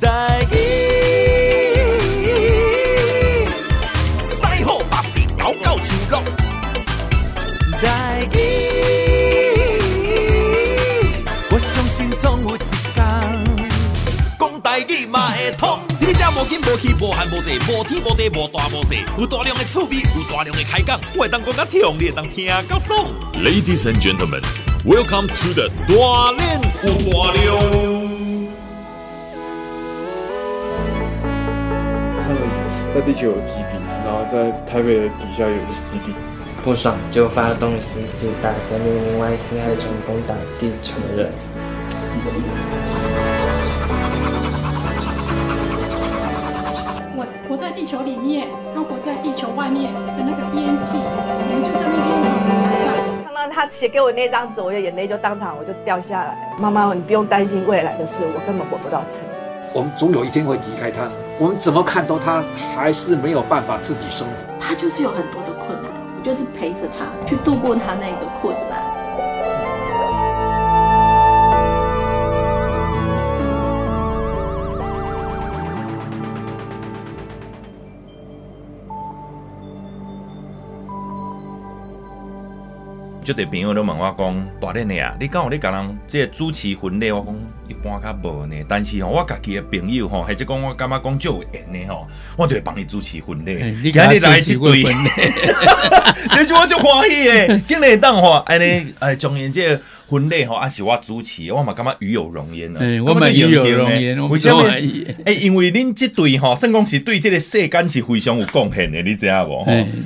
台语，西好北边高高树落。台语，我相信总有一天，讲台语嘛会通。你这无紧无气无寒无济，无天无地无大无小，有大量的趣味，有大量的开讲，我会当讲甲听，你会当听甲爽。Ladies and gentlemen, welcome to the 大练有大量。在地球有基地，然后在台北的底下有基地，不爽就发动狮子大战，另外星害成攻打地球人。我活在地球里面，他活在地球外面的那个边际，我们就在那边打仗。看到他写给我那张纸，我的眼泪就当场我就掉下来。妈妈，你不用担心未来的事，我根本活不到成。我们总有一天会离开他。我们怎么看都他还是没有办法自己生活。他就是有很多的困难，我就是陪着他去度过他那个困难。就这朋友都问我讲，大练的啊，你敢有你甲人即个主持婚礼，我讲一般较无呢。但是吼，我家己的朋友吼，或者讲我感觉讲就缘呢吼，我就会帮你主持婚礼。你今日来一对，你说我就欢喜诶，今日当吼，安尼诶，中元节。婚礼吼，还是我主持，我嘛感觉与有荣焉呢。我们与有荣焉，为什么？哎，因为恁这对吼，算讲是对这个世间是非常有贡献的，你知影无？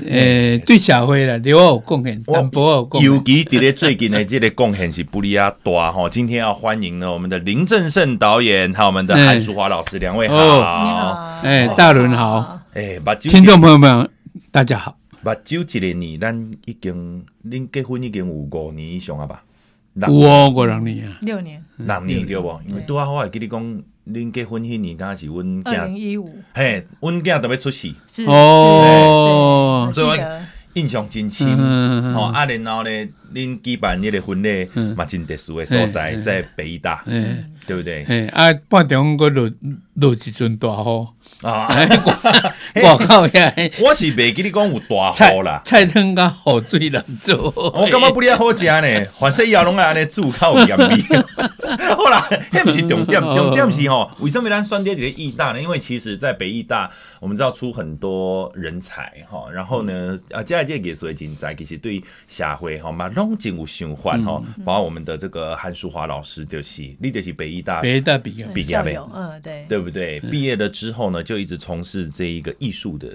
诶，对社会啦，对我有贡献，淡薄有贡献。尤其伫咧最近的这个贡献是不哩啊大吼。今天要欢迎呢，我们的林正盛导演，还有我们的韩淑华老师，两位好。你好，哎，大伦好，哎，听众朋友们，大家好。目睭一个年，咱已经恁结婚已经有五年以上了吧？我过两年。啊，六年，六年。对不？因为拄啊，我会记你讲，恁结婚迄年刚是阮二零一五，嘿，阮囝特别出世，是哦，所以我印象真深。吼啊，然后呢，恁举办迄个婚礼嘛，真特殊的所在，在北医大，对不对？嘿，啊，半中国落落一阵大雨啊，我靠呀！我是未记你讲有大雨啦，菜汤甲雨水难做，我感觉不哩好食呢。反正以后拢爱安尼煮较有盐味。好啦，迄毋是重点，重点是吼，为什么咱选择这个艺大呢？因为其实，在北艺大，我们知道出很多人才哈。然后呢，啊，接下来这个艺术的人才，其实对社会吼嘛拢真有想法哈。包括我们的这个韩淑华老师，就是你就是北艺大，北艺大毕业，毕业的，嗯，对，对不对？毕业了之后呢，就一直从事这一个艺术的。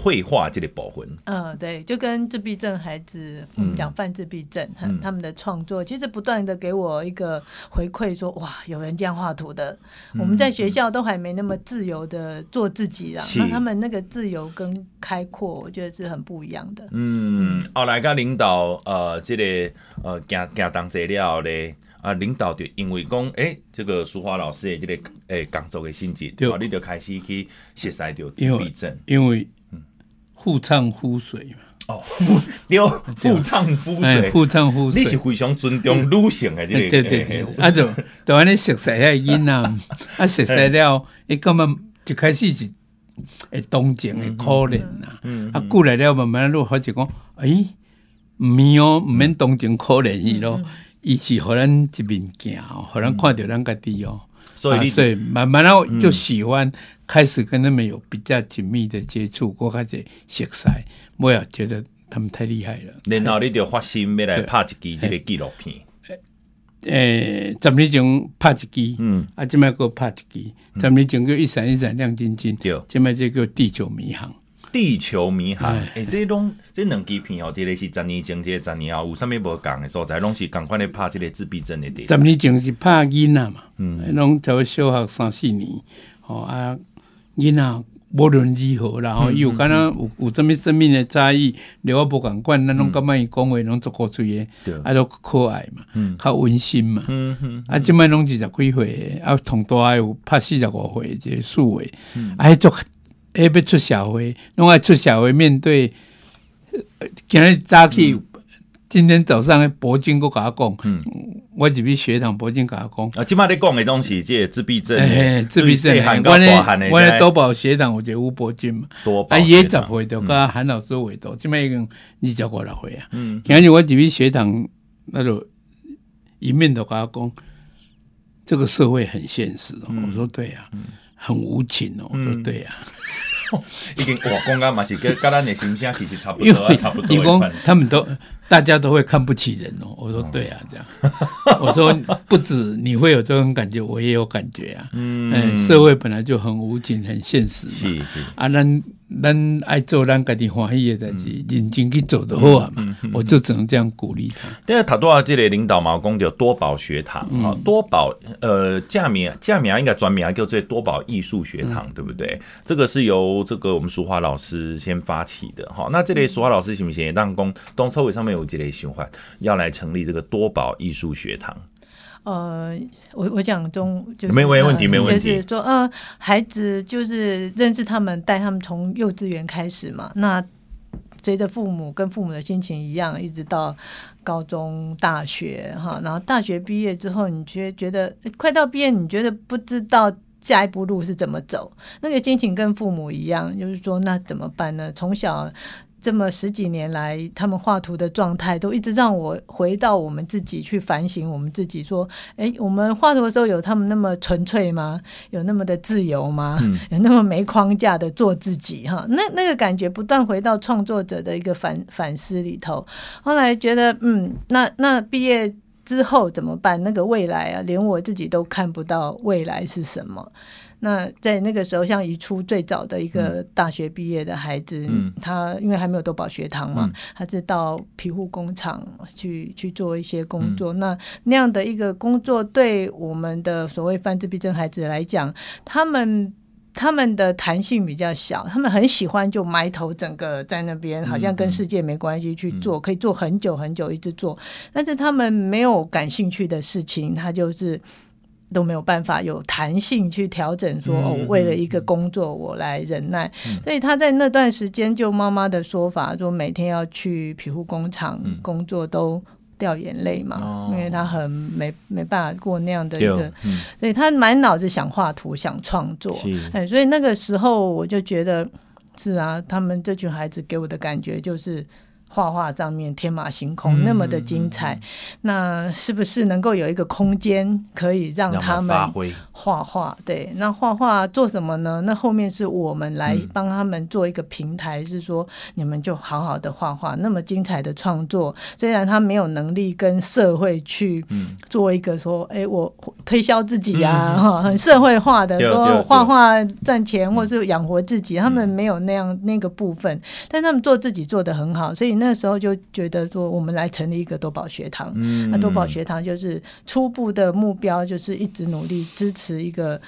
绘画这类保魂，嗯，对，就跟自闭症孩子，嗯，讲犯自闭症，嗯、他们的创作，其实不断的给我一个回馈，说哇，有人这样画图的。嗯、我们在学校都还没那么自由的做自己啊，那、嗯、他们那个自由跟开阔，我觉得是很不一样的。嗯，后来个领导，呃，这个呃，行行当资料嘞，啊，领导就因为讲，哎、欸，这个淑华老师的这个诶工作的性质，对，你就开始去学习到自闭症，因为。妇唱妇随嘛？哦，对，妇唱妇随，妇唱妇随。你是非常尊重女性的这个，对对对。啊就，就安尼熟悉遐囡仔，啊熟悉了，伊根本一开始是会同情，会可怜呐。啊过来了，慢慢路开始讲，诶，唔免哦，毋免同情可怜伊咯，伊是互咱一面镜，互咱看着咱家己哦。所以，所以慢慢后就喜欢开始跟他们有比较紧密的接触，我开始熟悉，我也觉得他们太厉害了。然后你就发心要来拍一支这个纪录片。诶，十年前拍一支，嗯，啊，今麦个拍一支，十年前叫一闪一闪亮晶晶，对，今麦这个地球迷航。地球迷航，诶、欸，这拢这两支片哦，这个是十年前，这十年后有啥物无共的？所在，拢是共款的拍这个自闭症的电影。十年前是拍囡仔嘛，嗯，拢在小学三四年，哦啊，囡仔无论如何，然后伊有敢若有有啥物生命的差异，连我无共款，咱拢感觉伊讲话拢足古锥的，啊，都可爱嘛，嗯，较温馨嘛，嗯嗯，啊，即摆拢二十几岁，啊，同大有拍四十五岁，这个数位，啊，足。要出社会，拢爱出社会面对，今日早起今天早上博金哥甲我讲，嗯，我这边血糖博君跟我讲，啊，今麦你讲的东西，即个自闭症，哎，自闭症，我呢，我呢多宝血糖，我就吴博金嘛，多宝，啊，也十岁就跟韩老师会多，今麦已经二十五六岁啊，嗯，而且我这边学堂，那就一面都甲我讲，这个社会很现实，我说对啊，很无情哦，我说对啊。已经我，刚刚嘛是跟跟咱的形象其实差不多，差不多。他们都大家都会看不起人哦。我说对啊，这样。我说不止你会有这种感觉，我也有感觉啊。嗯，社会本来就很无情、很现实嘛。是是啊，咱。咱爱做咱家己欢喜的代志，认真去做的好啊嘛。我就只能这样鼓励他。但是塔多少这类领导嘛，讲叫多宝学堂啊，多宝呃，架名架名应该转名叫做多宝艺术学堂，对不对？这个是由这个我们淑华老师先发起的哈。那这类淑华老师行不行？当公东车尾上面有这类循环，要来成立这个多宝艺术学堂。呃，我我讲中就是没没问题，没问题。就是说，呃，孩子就是认识他们，带他们从幼稚园开始嘛。那随着父母跟父母的心情一样，一直到高中、大学哈。然后大学毕业之后，你觉觉得快到毕业，你觉得不知道下一步路是怎么走，那个心情跟父母一样，就是说，那怎么办呢？从小。这么十几年来，他们画图的状态都一直让我回到我们自己去反省我们自己，说：哎，我们画图的时候有他们那么纯粹吗？有那么的自由吗？嗯、有那么没框架的做自己？哈，那那个感觉不断回到创作者的一个反反思里头。后来觉得，嗯，那那毕业之后怎么办？那个未来啊，连我自己都看不到未来是什么。那在那个时候，像一初最早的一个大学毕业的孩子，嗯、他因为还没有多保学堂嘛，嗯、他是到皮护工厂去去做一些工作。嗯、那那样的一个工作，对我们的所谓犯自闭症孩子来讲，他们他们的弹性比较小，他们很喜欢就埋头整个在那边，好像跟世界没关系去做，可以做很久很久一直做。但是他们没有感兴趣的事情，他就是。都没有办法有弹性去调整，说哦，为了一个工作我来忍耐。所以他在那段时间，就妈妈的说法，说每天要去皮护工厂工作都掉眼泪嘛，因为他很没没办法过那样的一个，所以他满脑子想画图想创作。哎，所以那个时候我就觉得是啊，他们这群孩子给我的感觉就是。画画上面天马行空，那么的精彩，那是不是能够有一个空间可以让他们画画？对，那画画做什么呢？那后面是我们来帮他们做一个平台，是说你们就好好的画画，那么精彩的创作。虽然他没有能力跟社会去做一个说，哎、欸，我推销自己啊，哈、嗯，很社会化的说画画赚钱或是养活自己，他们没有那样那个部分，但他们做自己做的很好，所以。那时候就觉得说，我们来成立一个多宝学堂。嗯，那多宝学堂就是初步的目标，就是一直努力支持一个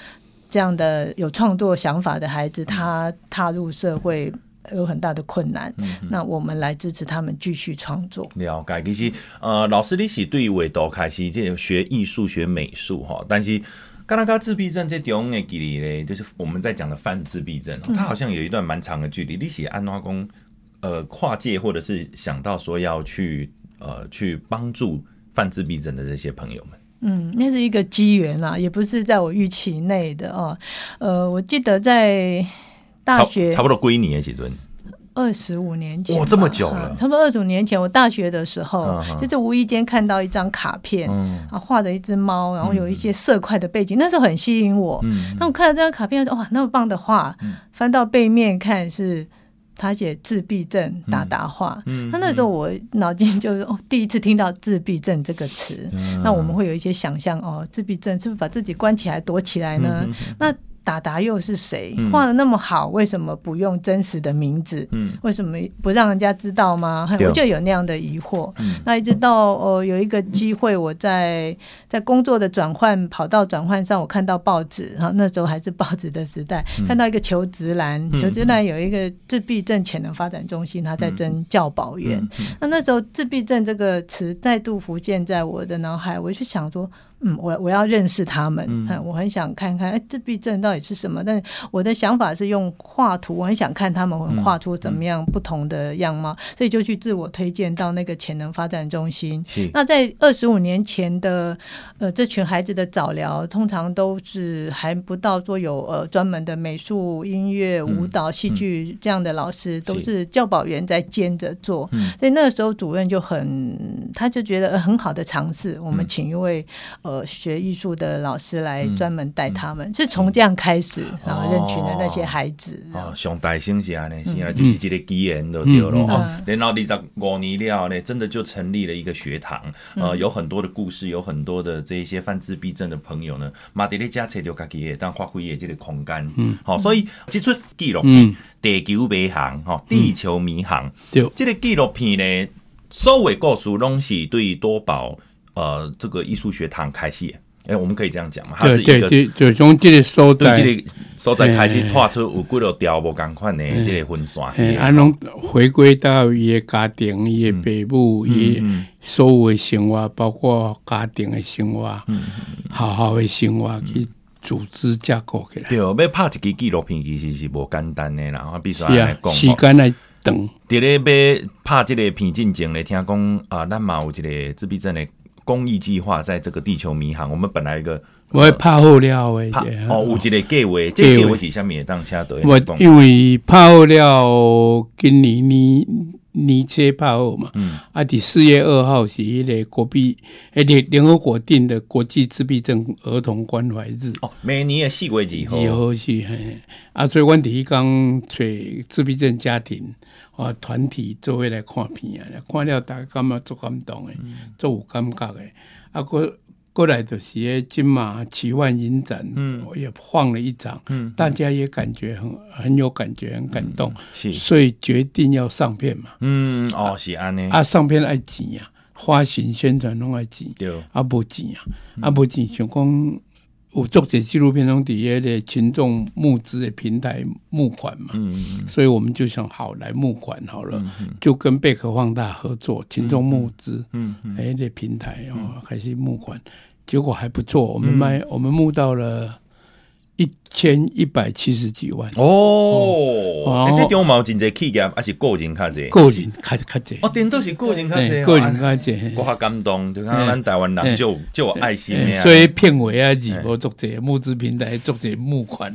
这样的有创作想法的孩子，他踏入社会有很大的困难。嗯、那我们来支持他们继续创作。了解，其实呃，老师你是对于画图开始这学艺术、学美术哈，但是刚刚刚自闭症这种的距离呢，就是我们在讲的泛自闭症，它好像有一段蛮长的距离。你是安怎讲？呃，跨界或者是想到说要去呃去帮助犯自闭症的这些朋友们，嗯，那是一个机缘啦，也不是在我预期内的哦。呃，我记得在大学差不多归你几尊，二十五年前，哇，这么久了，嗯、差不多二十五年前，我大学的时候，嗯、就是无意间看到一张卡片，嗯、啊，画的一只猫，然后有一些色块的背景，嗯、那时候很吸引我。嗯，那我看到这张卡片，哇，那么棒的画，嗯、翻到背面看是。他写自闭症打打话，嗯嗯、他那时候我脑筋就是哦，第一次听到自闭症这个词，嗯、那我们会有一些想象哦，自闭症是不是把自己关起来躲起来呢？嗯、那达达又是谁？画的那么好，为什么不用真实的名字？嗯、为什么不让人家知道吗？嗯、我就有那样的疑惑。嗯、那一直到哦，有一个机会，我在在工作的转换跑道转换上，我看到报纸哈，那时候还是报纸的时代，嗯、看到一个求职栏，求职栏有一个自闭症潜能发展中心，他在征教保员。那那时候自闭症这个词再度浮现在我的脑海，我就想说。嗯，我我要认识他们，嗯，我很想看看，哎，自闭症到底是什么？但是我的想法是用画图，我很想看他们会画出怎么样不同的样貌，所以就去自我推荐到那个潜能发展中心。那在二十五年前的呃这群孩子的早疗，通常都是还不到说有呃专门的美术、音乐、舞蹈、戏剧这样的老师，都是教保员在兼着做。所以那个时候主任就很，他就觉得很好的尝试，我们请一位。呃，学艺术的老师来专门带他们，嗯、是从这样开始，嗯、然后认群的那些孩子。哦，上大生是安尼，现在就是这个机缘都对了。然后二十五年了呢，真的就成立了一个学堂。呃，有很多的故事，有很多的这一些犯自闭症的朋友呢，马德里加才就家己也当发挥也这个空间。嗯，好、哦，所以这出纪录片《地球迷航》哈，《地球迷航》对，这个纪录片呢，所有故事拢是对多宝。呃，这个艺术学堂开戏，哎，我们可以这样讲嘛？它是一个，对就，从这个所在，这个所在开始拓出有几条条无共款的这个分线，啊，拢回归到伊的家庭、伊的父母、伊所有的生活，包括家庭的生活，好好的生活去组织架构起来。对，要拍一个纪录片其实是无简单的，然后必须来讲，时间来等。伫咧要拍这个片进前咧，听讲啊，咱嘛有一个自闭症的。公益计划在这个地球迷航，我们本来一个我会拍好了诶，哦，有一个计划，这计划是啥物会当车队？我因为拍好了，今年年年初拍好嘛，嗯，啊，伫四月二号是一个国币，诶，联联合国定的国际自闭症儿童关怀日，哦，每年的四月二号，二号是嘿，啊，所以阮第一讲找自闭症家庭。啊！团体做伙来看片啊，看了大家感觉足感动诶，足有感觉诶。啊，过过来就是诶，金马奇幻影展，嗯，我也放了一场，嗯，大家也感觉很很有感觉，很感动，是，所以决定要上片嘛，嗯，哦，是安尼，啊，上片爱钱呀，发行宣传拢爱钱，对，啊，无钱呀，啊，无钱，想讲。我做这纪录片中底下的群众募资的平台募款嘛，所以我们就想好来募款好了，就跟贝壳放大合作，群众募资，哎，的平台哦开始募款，结果还不错，我们卖我们募到了。一千一百七十几万。哦，哎，这中毛真侪企业还是个人较侪？个人较较侪哦，顶多是个人较侪，个人较侪，我好感动，就看咱台湾人就就有爱心，所以片尾啊，字幕作者募资平台作者募款。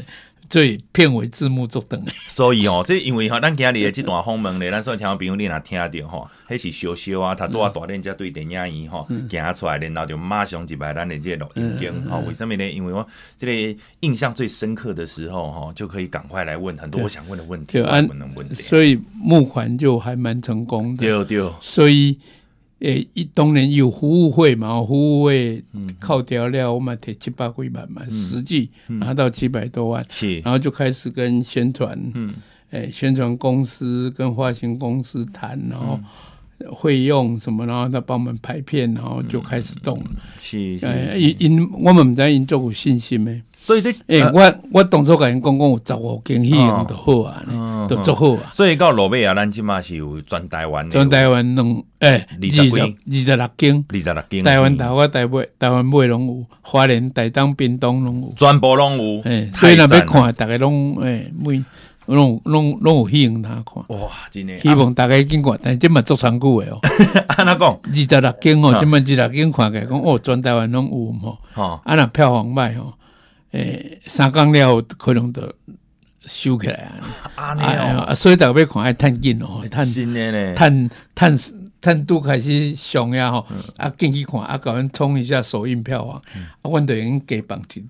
所以片尾字幕做等，所以哦，这因为哈，咱今日的这段访问咧，咱所以听朋友你若听到吼，迄是小小啊，他拄啊大连才对电影院吼，行出来，然后就马上就来咱的这个录音间吼，为什么呢？因为我这个印象最深刻的时候哈，就可以赶快来问很多我想问的问题，问能问题，所以募款就还蛮成功的，对对，所以。诶，一当然有服务费嘛，服务费扣掉了，我们提七百几万嘛，实际拿到七百多万，是，然后就开始跟宣传，嗯，诶，宣传公司跟发行公司谈，然后费用什么，然后他帮我们拍片，然后就开始动了，是，诶，因因我们唔知因做有信心没？所以这，诶，我我当初甲因讲讲有十五间戏院就好啊，都做好啊。所以到落尾啊，咱即马是有全台湾，全台湾拢诶，二十二十六间，二十六间。台湾头、台北、台湾尾拢有，花莲、台东、屏东拢有，全部拢有。诶，所以若要看，逐个拢诶，每拢拢拢有戏院通看。哇，真诶！希望大家经过，但即嘛足长久诶哦。安怎讲？二十六间哦，即嘛二十六间看起来讲哦，全台湾拢有吼。哦，啊那票房卖吼。诶，三缸了可能都收起来啊！啊，所以大家要看爱趁紧哦，趁趁趁趁都开始上呀吼，啊进去看啊，搞阮冲一下首映票房，啊，我哋已经给绑紧，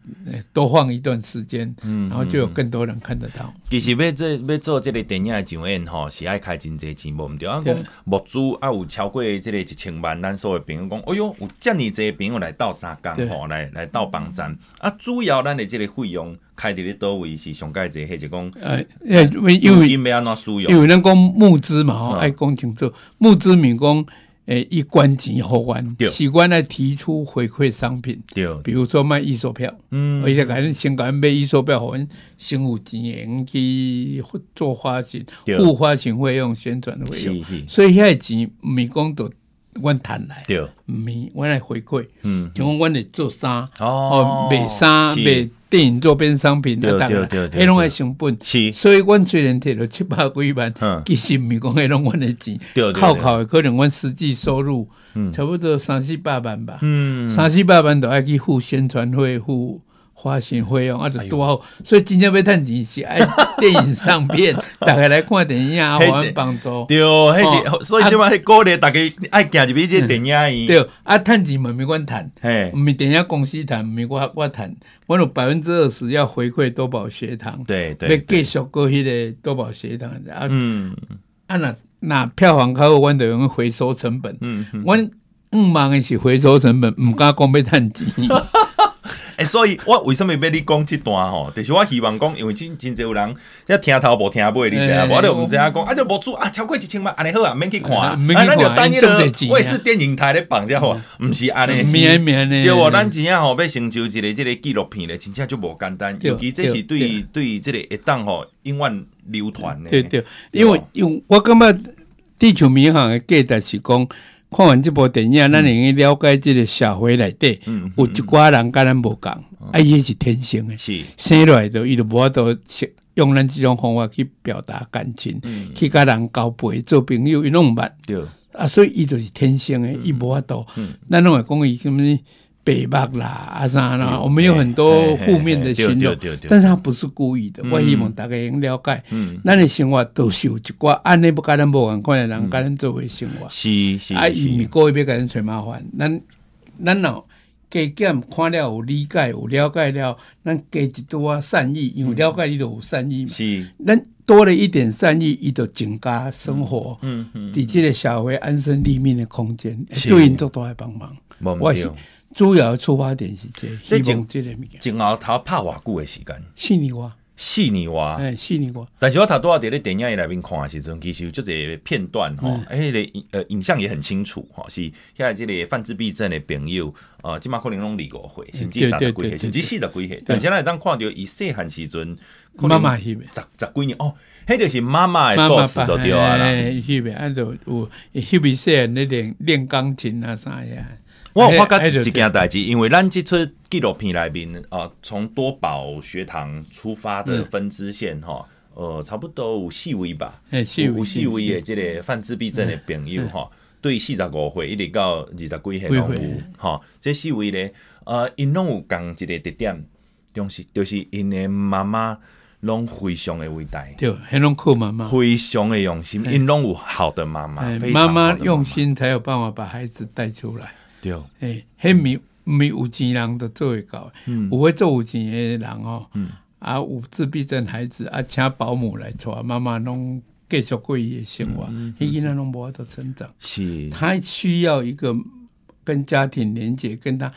多放一段时间，嗯然后就有更多人看得到。其实要做要做这个电影的上映吼，是爱开真济钱，无毋对啊。讲募资啊，有超过这个一千万，咱所有朋友讲，哎哟，有遮尔济朋友来到三江吼，来来到帮站啊，主要咱的这个费用。开伫咧多位是上盖者，或者讲，呃，因为因为因为咱讲募资嘛，吼，爱讲清楚，募资民讲，诶，一关钱好关，习惯来提出回馈商品，对，比如说卖预售票，嗯，而且讲先讲买预售票，互阮先有钱去做发行，付发行费用、宣传的费用，所以遐钱毋是讲都。阮趁来，对，毋是，阮来回馈，嗯，像讲阮会做衫，哦，卖衫卖电影周边商品，对对对，迄拢系成本，是，所以阮虽然摕了七百几万，其实毋是讲迄拢阮的钱，靠靠的可能阮实际收入，差不多三四百万吧，嗯，三四百万都爱去付宣传费付。花钱费用啊，就多好，所以真正要趁钱是爱 电影上片，大家来看电影啊，互阮帮助。对，迄是，所以即摆鼓励大家爱行入去这电影院。对，啊，趁钱嘛免管趁，毋是电影公司趁，毋是我我趁，我有百分之二十要回馈多宝学堂。对对，要继续过迄个多宝学堂。啊，嗯，啊，那那票房较好，阮就用回收成本。嗯，阮毋忙的是回收成本，毋敢讲要趁钱。诶、欸，所以我为什么要你讲这段吼？就是我希望讲，因为真真侪有人要听头无听尾，你知啊？我就毋知影讲，啊就无出啊，超过一千万，安尼好啊，免去看，啊，咱就等于卫视电影台咧放只吼，毋是安尼，对无？咱真正吼要成就一个即个纪录片咧，真正就无简单，尤其这是对对这个一档吼永远流传咧。对对，因为因为我感觉地球迷航的价值是讲。看完这部电影，咱会用了解这个社会内底，有一寡人跟咱无共，啊，伊是天生的，生来就伊就无法度用咱这种方法去表达感情，去甲人交陪做朋友，伊拢毋捌，啊，所以伊就是天生的，伊无法度，咱拢会讲伊什么。北北啦，啊啥啦，我们有很多负面的形容，但是他不是故意的。我希望大家能了解，咱的生活都是有一寡安尼不跟咱无共款的人，跟咱做为生活。是是啊，伊毋是故意要跟咱找麻烦。咱咱哦加减看了有理解有了解了，咱加一多善意，因为了解你就有善意嘛。是，咱多了一点善意，伊就增加生活。嗯嗯，伫这个社会安身立命的空间，对因做多来帮忙。我是。主要的出发点是这，希望这个物件。前后头拍偌久的时间？四年哇，四年哇，哎，四年哇。但是我头拄仔伫咧电影院内面看的时阵，其实有即个片段吼，哎，迄个呃影像也很清楚吼，是遐即个犯自闭症的朋友，呃，即马可能拢离过岁，甚至三十几岁，甚至四十几岁。但是咱会当看到伊细汉时阵，妈妈翕的，十十几年哦，迄就是妈妈的故事都对啊啦。翕的，按照有翕比细汉咧练练钢琴啊啥呀。我有发觉一件代志，因为咱这出纪录片里面，呃，从多宝学堂出发的分支线，哈、嗯，呃，差不多有四位吧，有四位的这个犯自闭症的朋友，哈、嗯，对四十五岁一直到二十几岁拢有，哈，这四位咧，呃，因拢有共一个特点，就是就是因的妈妈拢非常的伟大，对，很拢靠妈妈，非常的用心，因拢有好的妈妈，妈妈用心才有办法把孩子带出来。对，诶，迄没没有钱人都做会到，嗯、有会做有钱的人哦，嗯、啊，有自闭症孩子啊，请保姆来带，妈妈拢继续过伊的生活，迄囡仔拢无法度成长，是，他需要一个跟家庭连接，跟他。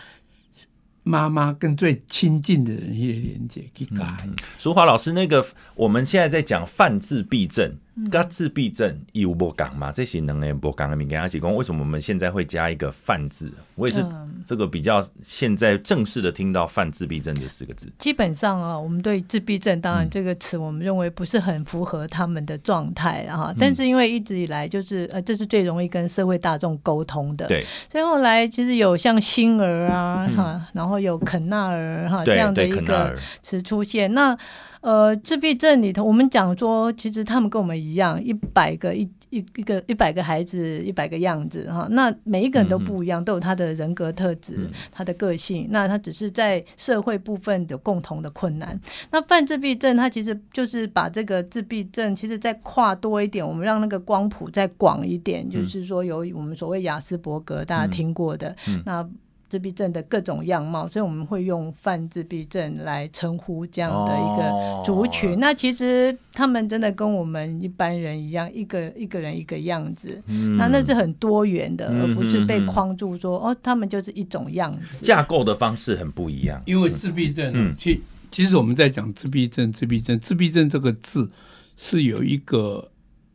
妈妈跟最亲近的人一个连接去改。淑华老师，那个我们现在在讲泛自闭症，跟自闭症有无共嘛？这些能诶无共的物件，阿是讲为什么我们现在会加一个泛字？我也是这个比较现在正式的听到泛自闭症这四个字。基本上啊，我们对自闭症，当然这个词我们认为不是很符合他们的状态啊。但是因为一直以来就是呃，这是最容易跟社会大众沟通的。对。所以后来其实有像星儿啊哈，然后。有肯纳尔哈这样的一个词出现，那呃自闭症里头，我们讲说，其实他们跟我们一样，一百个一一一个一百个孩子，一百个样子哈。那每一个人都不一样，都有他的人格特质，嗯、他的个性。那他只是在社会部分有共同的困难。那犯自闭症，他其实就是把这个自闭症，其实再跨多一点，我们让那个光谱再广一点，嗯、就是说有我们所谓雅斯伯格，大家听过的、嗯、那。自闭症的各种样貌，所以我们会用泛自闭症来称呼这样的一个族群。哦、那其实他们真的跟我们一般人一样，一个一个人一个样子。嗯、那那是很多元的，嗯、而不是被框住说、嗯、哦，他们就是一种样子。架构的方式很不一样。因为自闭症，嗯，其其实我们在讲自闭症，自闭症，自闭症这个字是有一个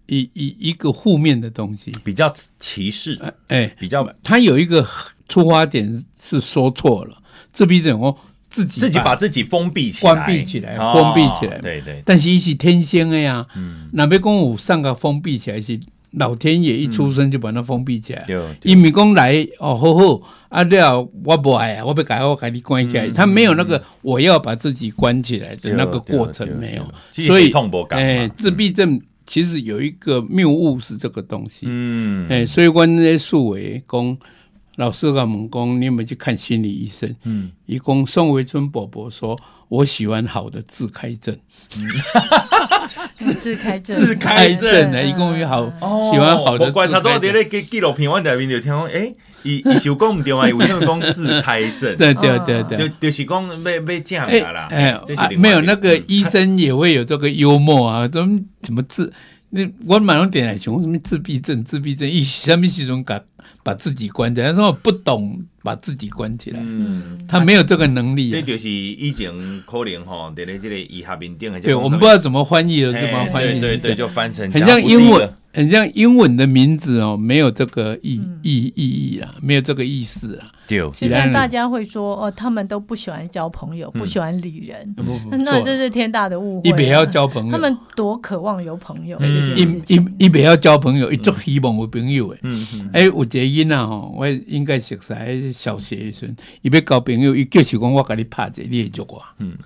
一一一个负面的东西，比较歧视。哎，比较它有一个。出发点是说错了，自闭症哦，自己自己把自己封闭起来，关闭起来，封闭起来，对对。但是一是天生的呀，嗯，那别讲有上个封闭起来是老天爷一出生就把它封闭起来，对，伊咪讲来哦，好好啊了，我不爱啊，我不改，我给你关起来，他没有那个我要把自己关起来的那个过程没有，所以哎，自闭症其实有一个谬误是这个东西，嗯，哎，所以关那些数维讲。老师跟我们讲，你有没有去看心理医生？嗯，一共宋维春伯伯说：“我喜欢好的自开症，自自开症，自开症呢，一共有好喜欢好的。”我观察到在那个纪录片，我里面就听讲，哎，伊伊就讲唔对啊，为什么讲自开症？对对对对，就就是讲被被这样啦。哎，没有那个医生也会有这个幽默啊，怎么怎么自？那我马上点来想，什么自闭症？自闭症一什么时阵讲？把自己关起来，他说我不懂把自己关起来，嗯，他没有这个能力、啊。这就是以前可能哈，在这个医学面顶，对，我们不知道怎么翻译的，怎么翻译？对对，就翻成很像英文。很像英文的名字哦，没有这个意意意义啊，没有这个意思啊。对，现在大家会说哦，他们都不喜欢交朋友，不喜欢理人，那这是天大的误会。一别要交朋友，他们多渴望有朋友。一一一别要交朋友，一做希望有朋友诶。嗯嗯。哎，有一个囡仔吼，我应该熟悉，小学时阵，伊要交朋友，伊叫是讲我甲你拍者，你会约我。嗯。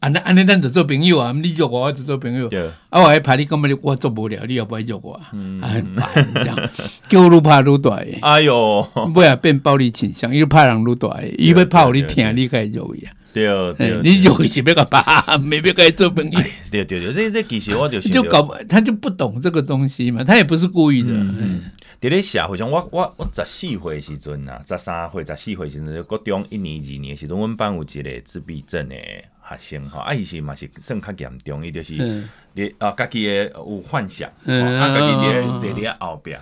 安尼安尼咱就做朋友啊，你约我，我就做朋友。啊，我还拍你根本我做不了，你也不爱约我，啊，很烦这样，叫愈拍愈大。哎呦，不要变暴力倾向，又拍人愈大，伊要拍互你听，你可以约伊啊。对对，你约伊是要个怕，没必要做朋友。对对对，这这其实我就 就搞，他就不懂这个东西嘛，他也不是故意的。在咧社会上，我我我十四岁时阵啊，十三岁、十四岁时阵，国中一年、二年时阵，阮班有一个自闭症的。学生吼，啊，伊是嘛是算较严重，伊就是你啊，家己诶有幻想，啊，家己伫坐伫后壁，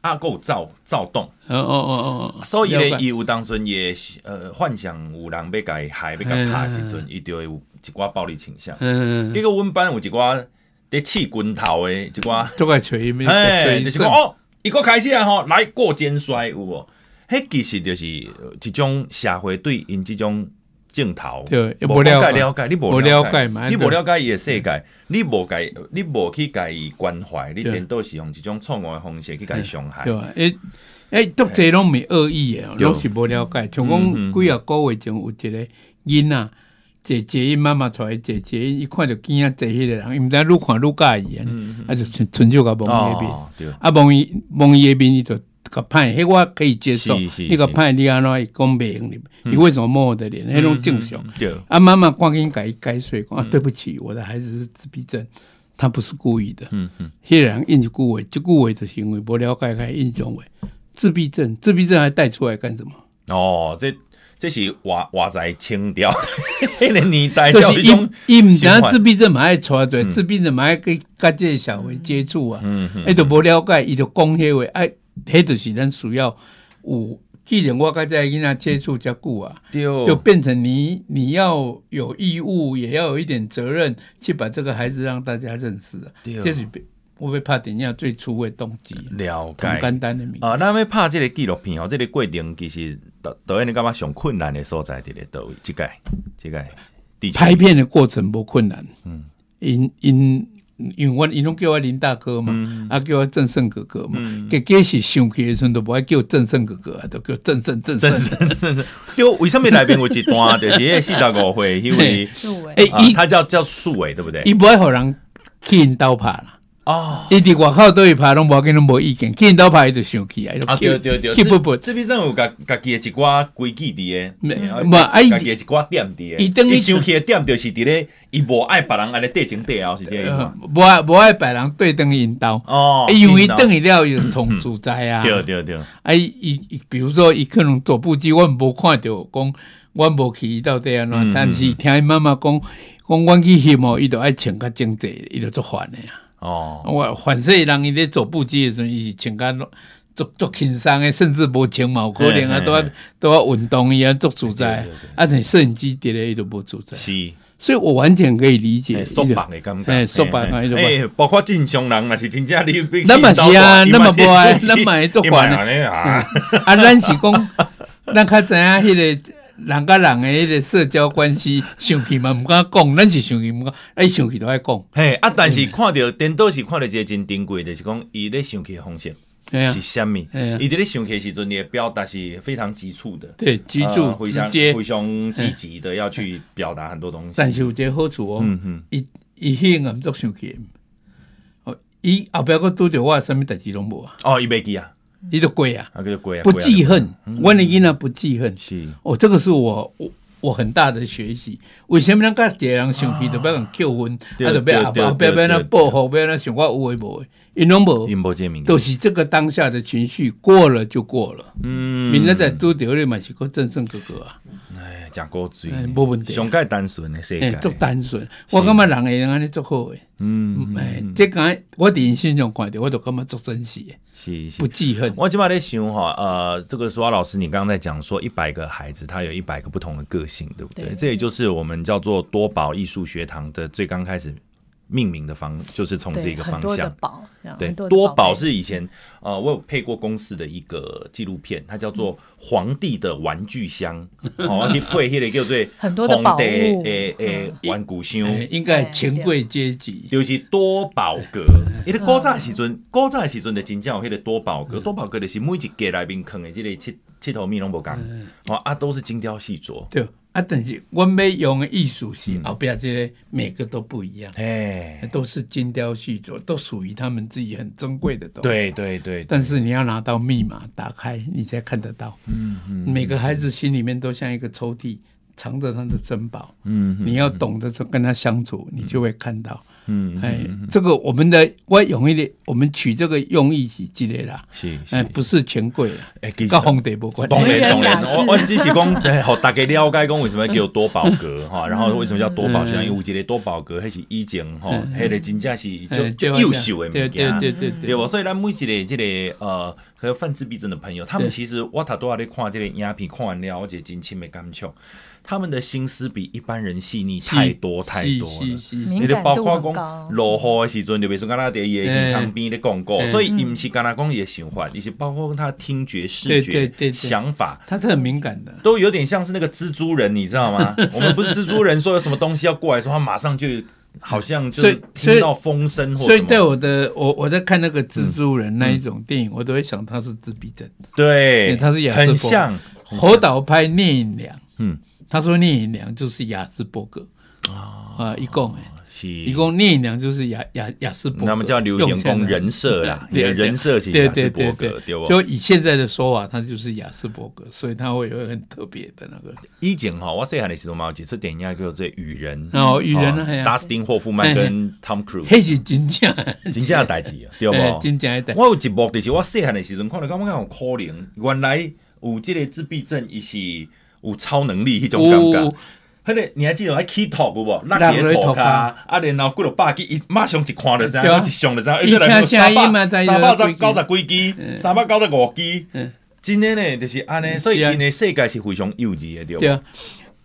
啊，佫有躁躁动，哦哦哦哦，所以咧，伊有当阵也呃幻想有人要甲伊害，要甲伊拍时阵，伊就会有一寡暴力倾向。嗯结果阮班有一寡伫刺拳头诶一寡，做个锤面，哎，就是讲哦，伊个开始啊吼，来过肩摔有无？迄其实就是一种社会对因即种。镜头，对，无了解了解，你无了解嘛？你无了解伊个世界，你无解，你无去甲伊关怀，你颠倒是用一种错误的方式去甲伊伤害。对，诶诶，读这拢毋是恶意诶，拢是无了解。像讲几啊个月前有一个囡仔，姐姐因妈妈出来，姐姐一看就惊啊，坐迄个人，伊毋知愈看愈介意啊，啊就纯纯就甲蒙伊个面，啊蒙伊蒙伊个面伊就。个歹，迄我可以接受。你个歹，你安怎伊讲袂用你？你为什么摸我的脸？迄种正常。啊，妈妈赶紧改改水，讲啊，对不起，我的孩子是自闭症，他不是故意的。嗯嗯，迄人印一句话，一句话的行为不了解，开印象为自闭症，自闭症还带出来干什么？哦，这这是活活在清掉，迄个年代就是伊伊毋知自闭症嘛爱带出来，自闭症嘛爱跟跟这些小孩接触啊。嗯嗯，伊都不了解，伊就讲迄话哎。迄就是咱需要有，既然我跟这囡仔接触较久啊，就变成你你要有义务，也要有一点责任去把这个孩子让大家认识啊。这是我要拍电影最初的动机。了解，简单的名啊。那要拍这个纪录片哦，这个过程其实导导演你干嘛上困难的所在这里都即个即个拍片的过程无困难，嗯，因因。因为我伊拢叫我林大哥嘛，嗯、啊叫我正胜哥哥嘛，结果是想起的时阵都无爱叫正胜哥哥啊，都叫正胜正胜。就为什么内面有一段就是四十五岁，因为 诶，他叫叫素伟对不对？伊不爱互人去因兜拍啦。哦，伊伫外口都会拍，拢无跟拢无意见，见到拍伊就生气啊！对对对，气不不，这边上有家家己的一寡规矩伫诶，无啊，家己一寡点伫诶，伊生气的点就是伫咧，伊无爱别人安尼对前对后是这样，无爱无爱别人对等引导哦，因为等伊了有从主宰啊，对对对，啊伊伊，比如说伊可能走步机，我无看着讲，我无去伊到底安怎，但是听伊妈妈讲，讲阮去翕哦，伊就爱穿较整齐，伊就做烦的呀。哦，我反正人伊咧走步机的时阵，伊是穿甲足足轻松的，甚至无穿毛可能啊，都要都要运动伊啊，足自在，啊，像摄影机伫咧伊都无自在。是，所以我完全可以理解。说白的感觉，哎，说白的，哎，包括正常人也是真正你，那么是啊，那么无爱，那么会做烦 啊。啊，咱是讲，咱较知影迄个。人甲人诶迄个社交关系，生气嘛毋敢讲，咱是生气毋敢，哎，生气都爱讲。嘿，啊，但是看着颠倒是看着一个真珍贵的，就是讲伊咧生气诶方式是虾米？伊伫咧生气的时阵，你的表达是非常急促的，对，急促直接，非常积极的要去表达很多东西。但是有一个好处哦，嗯嗯，伊伊迄个毋足生气，哦，伊后壁佫拄着我，啥物代志拢无啊？哦，伊袂记啊。你就贵啊，啊贵啊，不记恨，我的囡仔不记恨，是哦，这个是我我我很大的学习。为什么人家这样生气，就不要扣分，啊，就不要不要不要那报复，不要那想我有为无的，因拢无，因无这名，都是这个当下的情绪过了就过了。嗯，明仔载拄着你嘛是个正胜哥哥啊。哎，讲古锥，无问题，上盖单纯的世界，足单纯。我感觉人会安尼足好诶。嗯，哎，这个我伫因身上看到，我就感觉足珍惜。是，是不记恨。我起码在想哈，呃，这个苏阿老师，你刚刚在讲说一百个孩子，他有一百个不同的个性，对不对？对这也就是我们叫做多宝艺术学堂的最刚开始。命名的方就是从这个方向，对，多宝是以前呃，我有配过公司的一个纪录片，它叫做《皇帝的玩具箱》，哦，你配那个叫做很多的宝物，诶诶，玩具箱，应该权贵阶级，就是多宝阁。因为古早的时阵，古早的时阵的真正有迄个多宝阁，多宝阁就是每一格内面坑的这个七七头米拢无共，哦啊，都是精雕细琢。对。啊，但是我们要用的艺术是后边这些每个都不一样，哎，都是精雕细琢，都属于他们自己很珍贵的东西。对对对。但是你要拿到密码打开，你才看得到。嗯嗯。每个孩子心里面都像一个抽屉，藏着他的珍宝。嗯。你要懂得跟他相处，你就会看到。嗯，哎，这个我们的我用一点，我们取这个用意是之类啦，是，哎，不是权贵啊，哎，跟皇帝无关系。当然当然，我我只是讲，哎，好大家了解讲为什么叫多宝阁哈，然后为什么叫多宝箱？因为有一个多宝阁，还是以前哈，迄个真正是就就优秀的物件，对对对对，所以咱每一个这个呃，和犯自闭症的朋友，他们其实我他都在咧看这个影片，看完了，我觉得真深的感触。他们的心思比一般人细腻太多太多了，你的包括讲落雨的时阵，就比如说刚才在伊的旁边的广告，所以伊不是刚才讲伊的想法，也是包括他听觉、视觉、想法，他是很敏感的，都有点像是那个蜘蛛人，你知道吗？我们不是蜘蛛人，说有什么东西要过来说，他马上就好像就听到风声，所以对我的我我在看那个蜘蛛人那一种电影，我都会想他是自闭症，对，他是很像侯导拍聂隐娘，嗯。他说：“聂隐娘就是雅斯伯格。啊，一共哎，一共聂隐娘就是雅雅雅斯伯格，他们叫流行工人设啦，人设是雅斯伯格，就以现在的说法，他就是雅斯伯格，所以他会有很特别的那个。以前哈，我细汉的时候嘛，有几次电影叫做《雨人》哦，《雨人》啊，达斯汀霍夫曼跟 Tom Cruise，那是真正 真正的代志啊，对不？真正的。我有一幕就是我细汉的时候看到，感觉有可能，原来有这个自闭症，伊是有超能力迄种感觉。迄个你还记得还起头不？拉起头卡，啊，然后过了百几，一马上一看就知影，一上就知影。一听声音嘛，三百九十几支，三百九十五支，真的呢，就是安尼。所以，因的世界是非常幼稚的，对吧？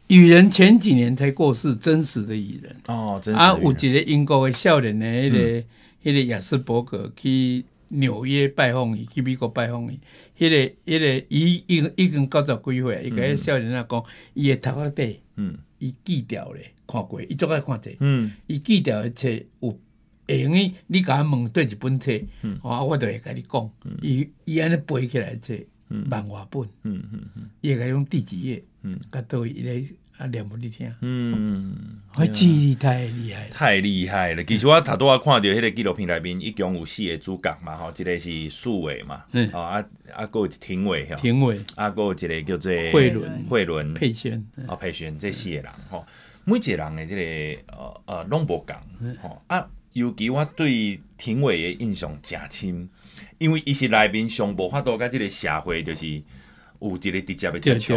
雨人前几年才过世，真实的蚁人哦，真实。啊，有一个英国的少年呢，迄个迄个亚斯伯格去纽约拜访伊，去美国拜访伊。迄个迄个，伊已已经九十几岁，伊甲迄少年仔讲，伊诶头壳底，嗯。伊记掉咧，看过，伊足爱看册。嗯，伊记掉诶册有，会用伊你甲我问对一本册，嗯，我我就会甲你讲，伊伊安尼背起来册，万外本，嗯嗯嗯，伊会甲你讲第几页，嗯，甲倒伊咧啊念互你听，嗯，我记忆力太厉害，太厉害了。其实我头拄仔看到迄个纪录片内面，一共有四个主角嘛，吼，一个是树伟嘛，嗯，啊啊，阁有廷伟，廷伟，啊，阁有一个叫做慧伦，慧伦，佩轩，哦，佩轩，这四个人吼，每一个人的这个呃呃拢无共，吼。啊，尤其我对廷伟的印象诚深，因为伊是内面上无法度甲这个社会就是。有一个直接的接触，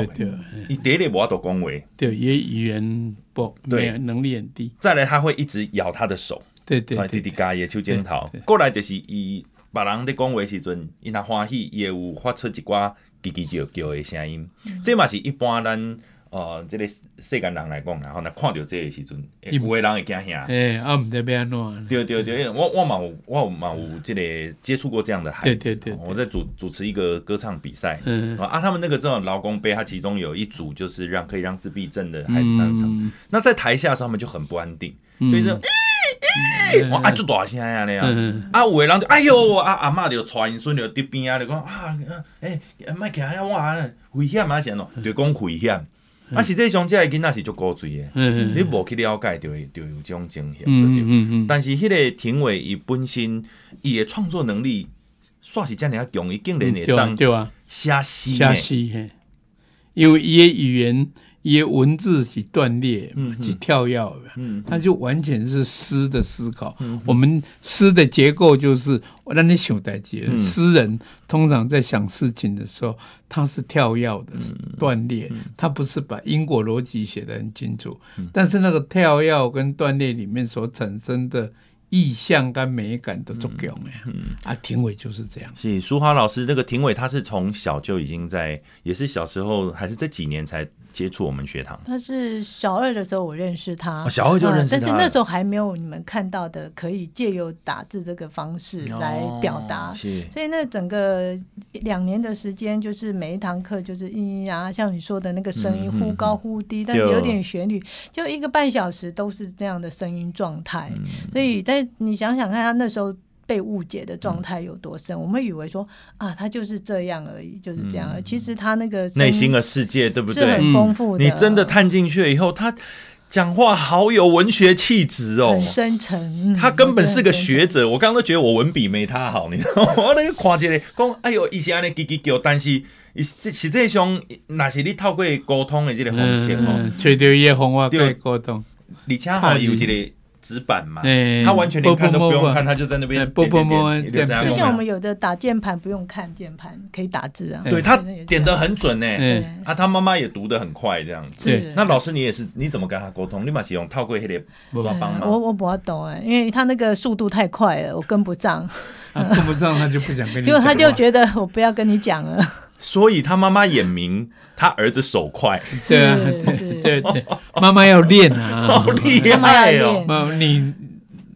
伊第一个无法度讲话，对，伊语言不，对，能力很低。再来，他会一直咬他的手，对对，直直加伊的手指头。过来就是伊别人在讲话时阵，伊若欢喜，伊会有发出一寡叽叽叫叫的声音。这嘛是一般咱呃，这个世间人来讲，然后呢，看到这个时阵，有的人会惊吓。哎，啊，唔知要安怎？对对对，我我嘛有我嘛有这个接触过这样的孩子。对对对，我在主主持一个歌唱比赛，嗯啊，他们那个这种劳工杯，他其中有一组就是让可以让自闭症的孩子上场。那在台下上面就很不安定，所以说，哇啊，就大声啊那样，啊，有的人就哎呦，啊阿嬷就带因孙就在边啊，就讲啊，哎，麦起来哇，危险啊，先咯，就讲危险。啊，实际上这个囡仔是足古锥的，你无去了解，就会就有这种情形。嗯，但是迄个庭伟伊本身伊的创作能力算是遮尔啊强，伊竟然会当写诗写诗嘿，因为伊的语言。伊的文字是断裂，是跳跃的，嗯，它就完全是诗的思考。嗯、我们诗的结构就是，我让你想代结。诗人通常在想事情的时候，他是跳跃的，断裂，他不是把因果逻辑写得很清楚。但是那个跳跃跟断裂里面所产生的意象跟美感都足够的。嗯，啊，庭伟就是这样。是淑华老师，那个庭伟他是从小就已经在，也是小时候还是这几年才。接触我们学堂，他是小二的时候我认识他，哦、小二就认识他、嗯，但是那时候还没有你们看到的，可以借由打字这个方式来表达。哦、所以那整个两年的时间，就是每一堂课就是咿呀，像你说的那个声音忽高忽低，嗯、但是有点旋律，就一个半小时都是这样的声音状态。嗯、所以在你想想看，他那时候。被误解的状态有多深？嗯、我们以为说啊，他就是这样而已，就是这样。嗯、其实他那个内心的世界，对不对？是很丰富的。你真的探进去了以后，他讲话好有文学气质哦，很深沉。他根本是个学者。我刚刚都觉得我文笔没他好，你知道吗？我那个夸起来讲，哎呦，一些安尼叽叽叫，但是实实际上，那是你透过沟通的这个方式哦，找到一个方法对沟通，而且还有一个。纸板嘛，他完全连看都不用看，他就在那边点点点。就像我们有的打键盘不用看键盘，可以打字啊。对，他点的很准呢，啊，他妈妈也读的很快，这样子。那老师你也是，你怎么跟他沟通？立马启用套柜黑的抓帮吗？我我不要懂哎，因为他那个速度太快了，我跟不上。跟不上他就不想跟你讲。结果他就觉得我不要跟你讲了。所以他妈妈眼明。他儿子手快，对啊，对对对，妈妈要练啊，好厉害哦！妈，你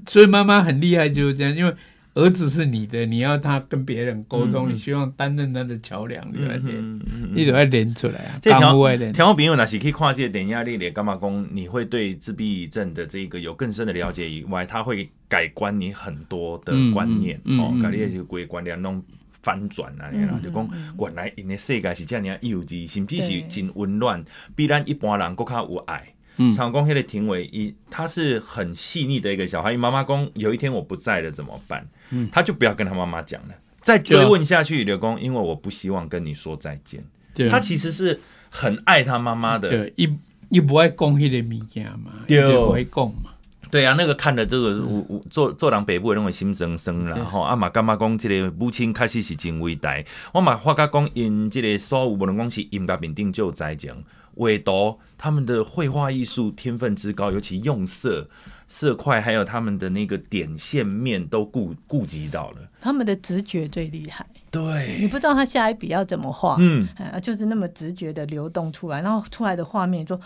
所以妈妈很厉害，就是这样，因为儿子是你的，你要他跟别人沟通，你希望担任他的桥梁，你要练，你都要练出来啊。这条条我朋友那是可以跨界点压力点干嘛工？你会对自闭症的这个有更深的了解以外，他会改观你很多的观念哦，改你这个规观念弄。反转啊！你就讲原来因的世界是这样幼稚，甚至是真温暖，比咱一般人更加有爱。常讲迄个庭伟，一他是很细腻的一个小孩。妈妈讲有一天我不在了怎么办？嗯他就不要跟他妈妈讲了。再追问下去，刘工因为我不希望跟你说再见。他其实是很爱他妈妈的。对，一一不爱讲迄个物件嘛，就不会讲嘛。对啊，那个看的这个我做做人北部的那种心生生，然后阿妈干嘛讲这个母亲开始是真伟大，我嘛发觉讲因这个所有无论讲是音乐面顶就有才情，唯独他们的绘画艺术天分之高，尤其用色色块还有他们的那个点线面都顾顾及到了，他们的直觉最厉害。对，你不知道他下一笔要怎么画，嗯，就是那么直觉的流动出来，然后出来的画面说，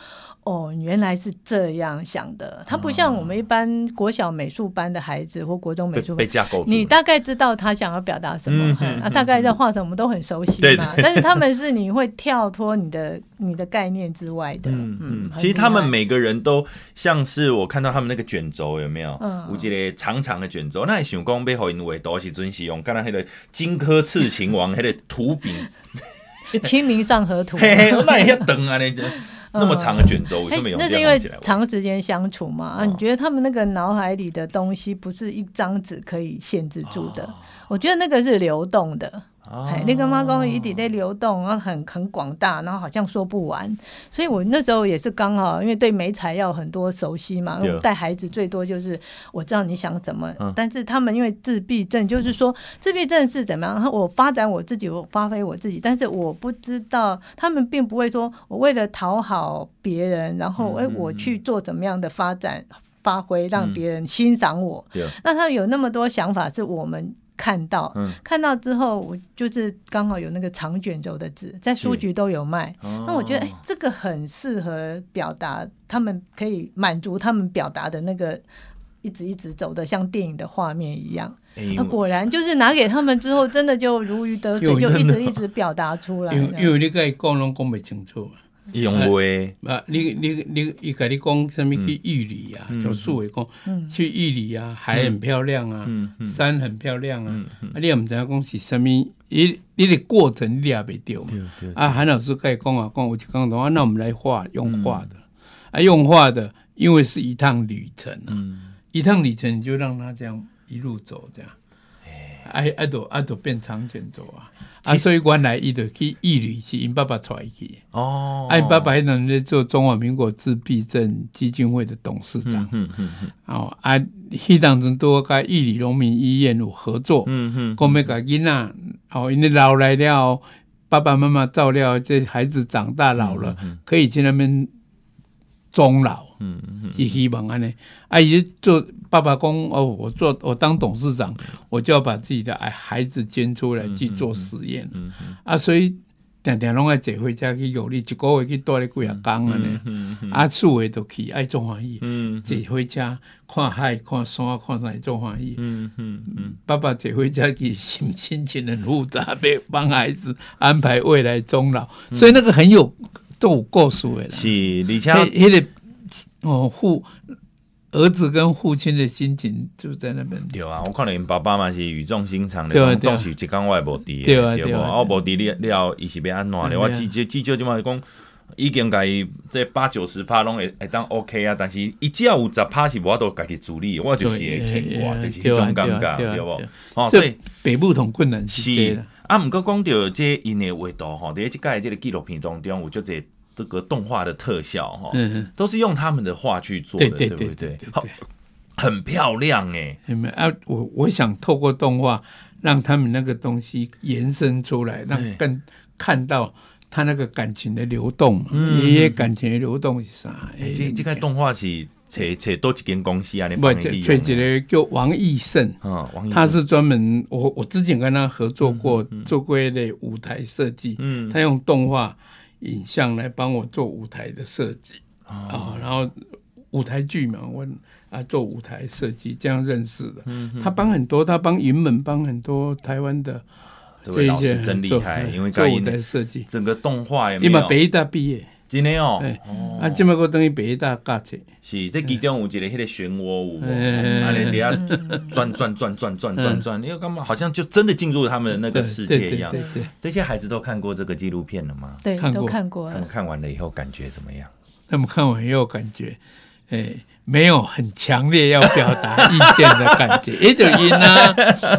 哦，原来是这样想的。他不像我们一般国小美术班的孩子或国中美术班，被架构，你大概知道他想要表达什么，啊，大概在画什么，我们都很熟悉嘛。但是他们是你会跳脱你的你的概念之外的，嗯嗯，其实他们每个人都像是我看到他们那个卷轴有没有？嗯，我记得长长的卷轴，那想讲被好因为都是准是用刚刚那个荆轲。刺秦王还得图饼，《清明上河图》嘿嘿，那也要等啊，那那么长的卷轴？那是因为长时间相处嘛。啊，你觉得他们那个脑海里的东西不是一张纸可以限制住的？我觉得那个是流动的。哎，那个妈公一直在流动，然后很很广大，然后好像说不完。所以我那时候也是刚好，因为对媒材要很多熟悉嘛。因为我带孩子最多就是我知道你想怎么，但是他们因为自闭症，就是说自闭症是怎么样？我发展我自己，我发挥我自己，但是我不知道他们并不会说我为了讨好别人，然后哎我去做怎么样的发展发挥，让别人欣赏我。那他有那么多想法，是我们。看到，嗯看到之后，我就是刚好有那个长卷轴的纸，在书局都有卖。哦那我觉得，哎、这个很适合表达，他们可以满足他们表达的那个一直一直走的像电影的画面一样。哎那、果然就是拿给他们之后，真的就如鱼得水，就一直一直表达出来。因为因为你甲伊讲拢讲不清楚啊。用话啊，你你你伊甲你讲什物去玉里啊？就数位讲去玉里啊，海很漂亮啊，山很漂亮啊。啊，你也毋知影讲是什物？伊你的过程你也袂着嘛。啊，韩老师甲伊讲啊，讲我就讲的话，那我们来画用画的啊，用画的，因为是一趟旅程啊，一趟旅程你就让他这样一路走这样。哎，啊，都啊，都变长卷轴啊！啊，所以原来伊就去义旅，是因爸爸带去。哦，啊，因爸爸迄阵咧做中华民国自闭症基金会的董事长。嗯嗯嗯。哦，啊，迄当阵都甲义旅农民医院有合作。嗯嗯。讲要甲囡仔，哦，因为老来了，爸爸妈妈照料，这孩子长大老了，可以去那边终老。嗯嗯。是希望安尼，啊，姨做。爸爸讲哦，我做我当董事长，我就要把自己的哎孩子捐出来去做实验，嗯嗯。嗯、啊，所以常常拢爱坐回家去有力，一个月去带咧几啊工安尼，啊，厝诶都去爱做欢喜，坐回家看海看山看山做欢喜，嗯嗯嗯、爸爸坐回家去心心情很复杂，要帮孩子安排未来终老，嗯、所以那个很有都有故事诶啦，是而且迄个哦父。儿子跟父亲的心情就在那边。对啊，我看到爸爸嘛是语重心长的，总是一讲我也无伫，对无？我无伫了了，伊是要安怎咧？我至少至少就嘛讲，已经甲伊这八九十趴拢会会当 OK 啊，但是伊只要有十趴是无法度家己处理，我就是会牵挂，就是迄种感觉，对无？哦，所以北部同困难是啊，毋过讲到这因的画图吼，伫即个即个纪录片当中有足侪。这个动画的特效哈，嗯，都是用他们的画去做的，对对对？好，很漂亮哎。有没有啊？我我想透过动画让他们那个东西延伸出来，让更看到他那个感情的流动嘛。爷爷感情的流动是啥？这这个动画是找找多几间公司啊？不，找一个叫王义胜，嗯，他是专门我我之前跟他合作过，做过一类舞台设计，嗯，他用动画。影像来帮我做舞台的设计。啊，然后舞台剧嘛，我啊做舞台设计，这样认识的。嗯、他帮很多，他帮云门帮很多台湾的这些老师真厉害，因为做舞台设计，整个动画也因为北艺大毕业，真的哦。哦啊，这么个等于北艺大教册。是，这其中有一个那个漩涡舞，啊，你底下转转转转转转转，你要干嘛？好像就真的进入他们的那个世界一样。对对，这些孩子都看过这个纪录片了吗？对，都看过。他们看完了以后感觉怎么样？他们看完以后感觉，哎。没有很强烈要表达意见的感觉，也就因啊，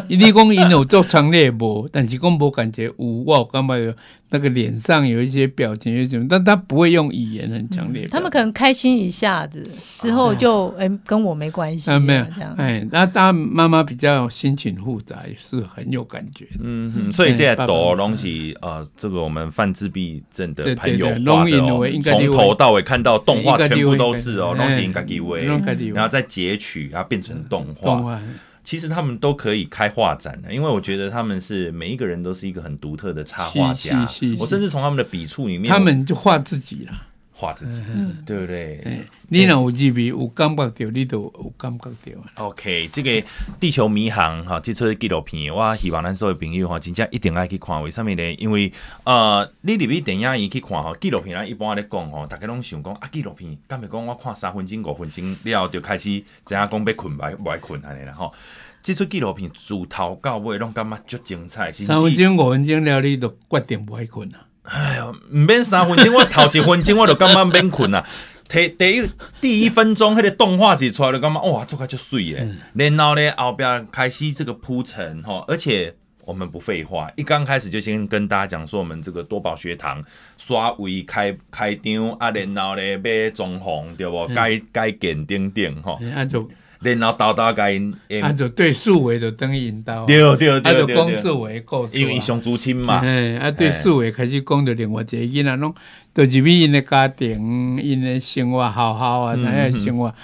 你讲因有做强烈无，但是讲无感觉有，我感觉有那个脸上有一些表情，有什么，但他不会用语言很强烈、嗯。他们可能开心一下子之后就哎、欸、跟我没关系，没有这样。哎，那他妈妈比较心情复杂，是很有感觉。嗯哼，所以这些东西呃，这个我们犯自闭症的朋友画的哦，从头到尾看到动画全部都是哦，东西应该给我。然后再截取，然后变成动画。动画其实他们都可以开画展的，因为我觉得他们是每一个人都是一个很独特的插画家。我甚至从他们的笔触里面，他们就画自己了。画自己，对不对？你若有入味，有感觉到，你都有感觉到。OK，这个《地球迷航》哈，这出纪录片，我希望咱所有朋友哈，真正一定爱去看。为什么呢？因为呃，你入去电影院去看吼，纪录片，咱一般咧讲吼，大家拢想讲啊，纪录片，敢会讲我看三分钟、五分钟了，就开始知影讲要困，不不爱困安尼啦吼。这出纪录片自头到尾拢感觉足精彩。三分钟、五分钟了，你都决定不爱困啊。哎呦，唔免三分钟，我头一分钟我就感觉免困啊。第第一第一分钟，迄个动画一出来就感觉哇，做开就水诶。嗯、然后呢，后边开始这个铺陈吼，而且我们不废话，一刚开始就先跟大家讲说，我们这个多宝学堂刷位开开张啊，然后呢买装潢对不？改改建等等哈。然后导导甲因，按照对数位的灯引导，对对对，按照讲数维故事，因为上主亲嘛，哎，啊对数维开始讲着另外一个囡仔拢，就是比因的家庭，因的生活好好啊，怎样生活，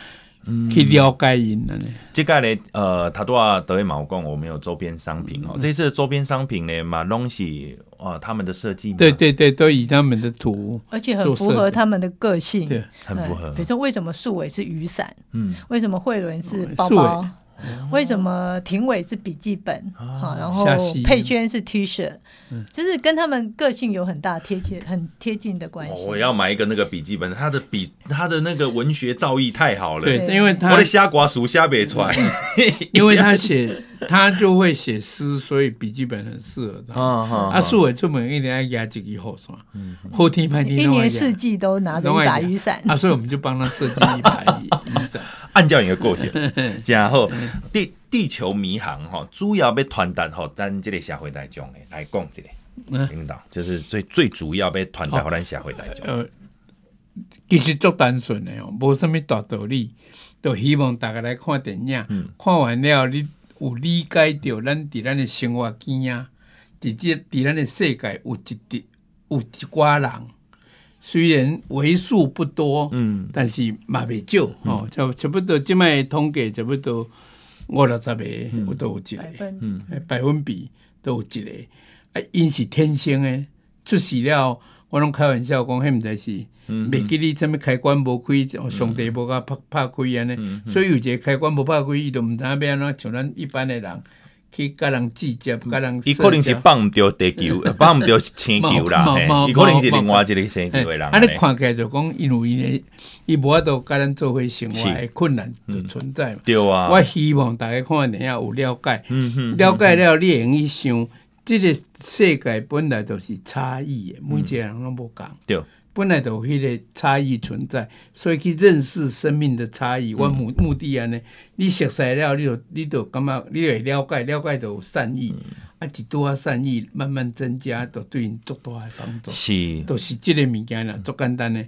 去了解因呢。这个呢，呃，他都啊德威毛讲，我们有周边商品哦。这次的周边商品呢，马东西啊，他们的设计，对对对，都以他们的图，而且很符合他们的个性，对，很符合。比如说，为什么树伟是雨伞？嗯，为什么慧伦是包包？为什么廷伟是笔记本？好，然后佩娟是 T 恤，就是跟他们个性有很大贴切、很贴近的关系。我要买一个那个笔记本，他的笔，他的那个文学造诣太好了。对，因为他我的瞎瓜熟瞎别出来，因为他写他就会写诗，所以笔记本很适合他。啊，树伟出门一年要压几个后山，后天拍天，一年四季都拿着一把雨伞。啊，所以我们就帮他设计一把雨 伞。按照你的个性，然后地地球迷航哈，主要被传达吼，咱这个社会大众诶来讲这个领导，就是最最主要被传达互咱社会大众。呃，其实足单纯的哦，无什物大道理，就希望大家来看电影，嗯、看完了你有理解到咱伫咱的生活经啊，伫这伫咱的世界有一滴有一寡人。虽然为数不多，嗯，但是嘛未少，吼，差差不多，即卖统计差不多五六十个，我都有一个，嗯，百分比都有一个，啊，因是天生诶，出事了，我拢开玩笑讲，迄毋知是，未记你啥物开关无开，上帝无甲拍拍开安尼，所以有一个开关无拍开，伊都毋知影要安怎像咱一般诶人。去甲人计较，甲人。伊可能是放毋着地球，放毋着星球啦。伊可能是另外一个星球诶人。啊，你看起来就讲，因为伊伊无法度甲咱做伙生活诶困难就存在嘛。对啊。我希望大家看电影有了解，了解了你会用去想，即个世界本来就是差异诶，每一个人拢无共。对。本来就有迄个差异存在，所以去认识生命的差异。我目目的安尼，你熟悉了，你就你就感觉你会了解，了解就有善意，啊，一多啊善意慢慢增加，就对你足大的帮助。是，都是即个物件啦，足简单的。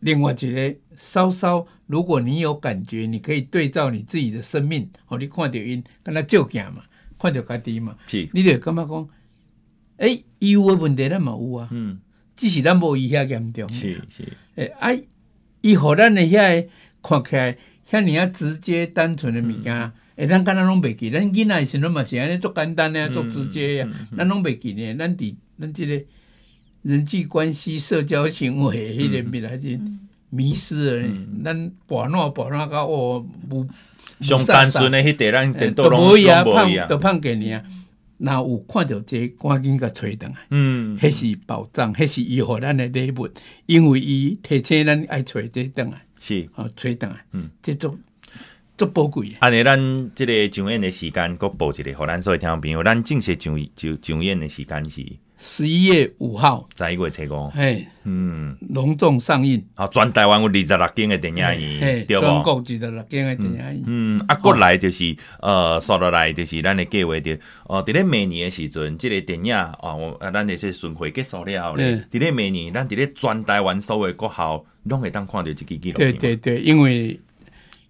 另外一个，稍稍，如果你有感觉，你可以对照你自己的生命，哦，你看到因，跟他照镜嘛，看到家己嘛，是，你就感觉讲，诶，伊有诶问题咱嘛有啊，嗯。只是咱无伊遐严重，是是，诶啊，伊互咱诶遐看起来遐尔啊直接单纯诶物件，诶咱敢若拢袂记，咱囡仔时阵嘛是安尼足简单诶，足直接呀，咱拢袂记呢。咱伫咱即个人际关系、社交行为迄个面来是迷失了，咱跋烂跋烂到哦，无上单纯诶迄个咱都无伊啊，胖都胖给你啊。那有看到这，赶紧甲揣倒来。嗯，迄是宝藏，迄是伊互咱的礼物，因为伊提醒咱爱找这倒来。是，好找倒来。嗯，这足足宝贵。安尼，咱即个上演的时间，搁报一个，互咱所有听众朋友，咱正式上上上演的时间是。十一月五号，十一月初五，哎，嗯，隆重上映。好，全台湾有二十六间的电影院，对不？全国二十六间的电影院。嗯，啊，过来就是，呃，说落来就是咱的计划的，哦，伫咧明年的时阵，这个电影啊，我啊，咱就是巡回结束了咧，伫咧明年，咱伫咧全台湾所有国校拢会当看到这个纪录片。对对对，因为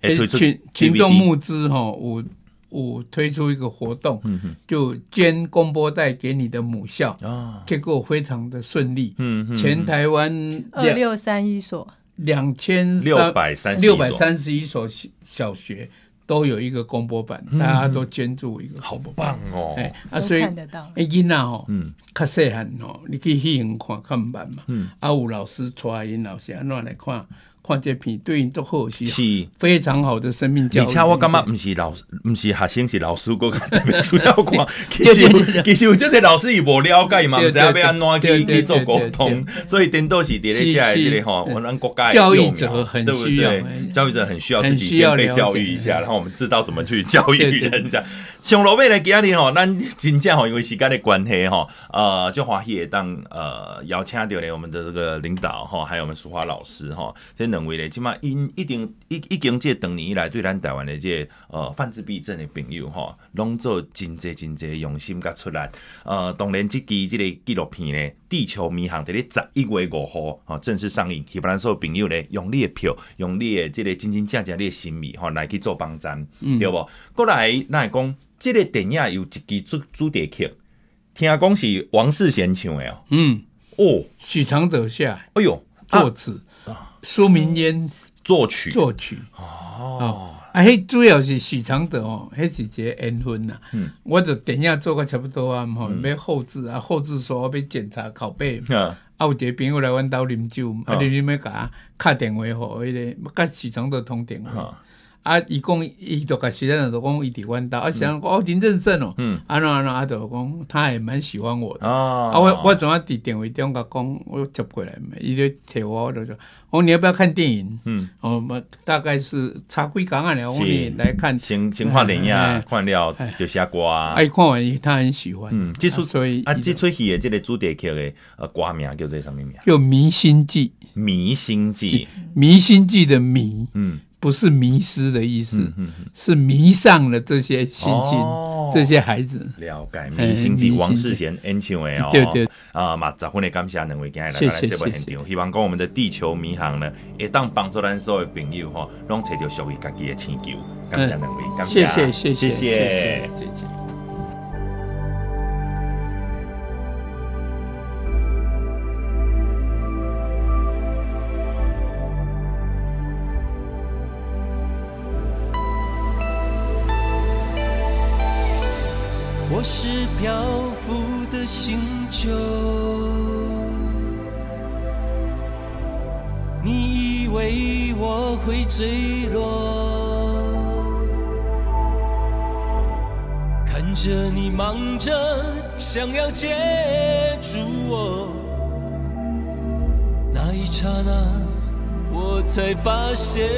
群群众募资吼有。我推出一个活动，嗯、就捐公播带给你的母校，结果非常的顺利。嗯、嗯全台湾二六三一所，两千六百三六百三十一所小学都有一个公播版，大家都捐助一个，好棒哦！哎，啊，所以看得到。哎，囡仔哦，嗯，较细汉哦，你可以去看看慢嘛。嗯，啊，有老师带因老师安怎来看。看这片对应都好是非常好的生命教育。而且我感觉不是老师，不是学生，是老师，我特别需要看。其实其实有这些老师也无了解嘛，不知道要安怎去去做沟通，所以颠倒是伫咧这这里哈，我们国家教育者很需要，教育者很需要自己先被教育一下，然后我们知道怎么去教育人家。上路尾来今日吼，咱真正吼，因为时间的关系吼，呃，就欢喜当呃邀请到咧我们的这个领导哈，还有我们淑华老师哈，两位咧，起码因一定一一经即长年以来，对咱台湾的这个、呃泛自闭症的朋友吼，拢做真侪真侪用心甲出来。呃，当然这期这个纪录片咧，《地球迷航》在咧十一月五号吼正式上映，希望咱所有朋友咧用你的票，用你的即个真真正正你的心意吼来去做帮站，嗯、对不？过来咱来讲，这个电影有一支主主题曲，听讲是王世贤唱的哦。嗯，哦，许常德下，哎呦，作词。苏明烟作曲作曲哦，啊，迄主要是许常德哦，迄是一个缘分呐。嗯，我就电影做个差不多啊，吼，要后置啊，后置说要检查拷贝。啊，啊，有一个朋友来阮兜啉酒，啊，你你要甲我敲电话互迄个，甲许常德通电话。啊，伊讲伊就甲时间就讲伊伫阮兜，啊，想讲哦林正盛哦，嗯安怎安怎啊，就讲他也蛮喜欢我的。啊，我我怎啊伫电话中甲讲，我接过来，伊就摕我，我就说，哦，你要不要看电影？嗯，哦，大概是差几工啊，我你来看，先先看电影，看了就写歌。啊，看完伊他很喜欢。嗯，这出所以啊，这出戏的这个主题曲的呃歌名叫做什么名？叫《迷心计》。迷心计，迷心计的迷。嗯。不是迷失的意思，是迷上了这些星星，哦、这些孩子。了解，迷心计，王世贤演唱的哦。对对啊，嘛，十分的感谢两位今天来到这部现场，希望讲我们的地球迷航呢，也当帮助咱所有朋友哈，拢找到属于家己的星球。感谢两位，感谢谢谢谢谢谢谢。星球，你以为我会坠落？看着你忙着想要接住我，那一刹那，我才发现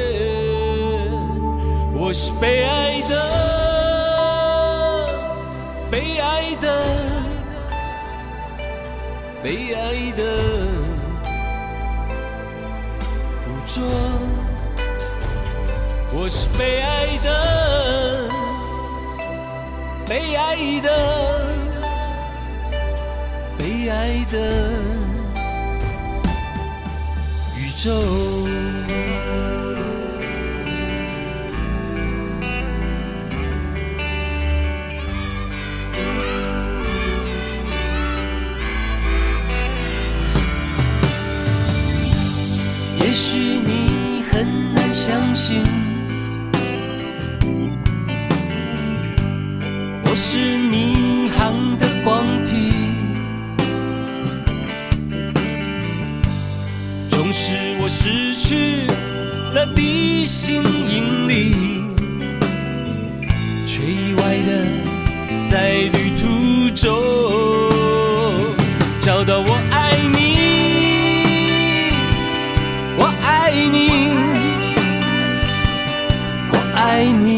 我是被爱的。被爱的捕捉，我是被爱的，被爱的，被爱的宇宙。相信我是迷航的光体，纵使我失去了地心引力，却意外的在旅途爱你，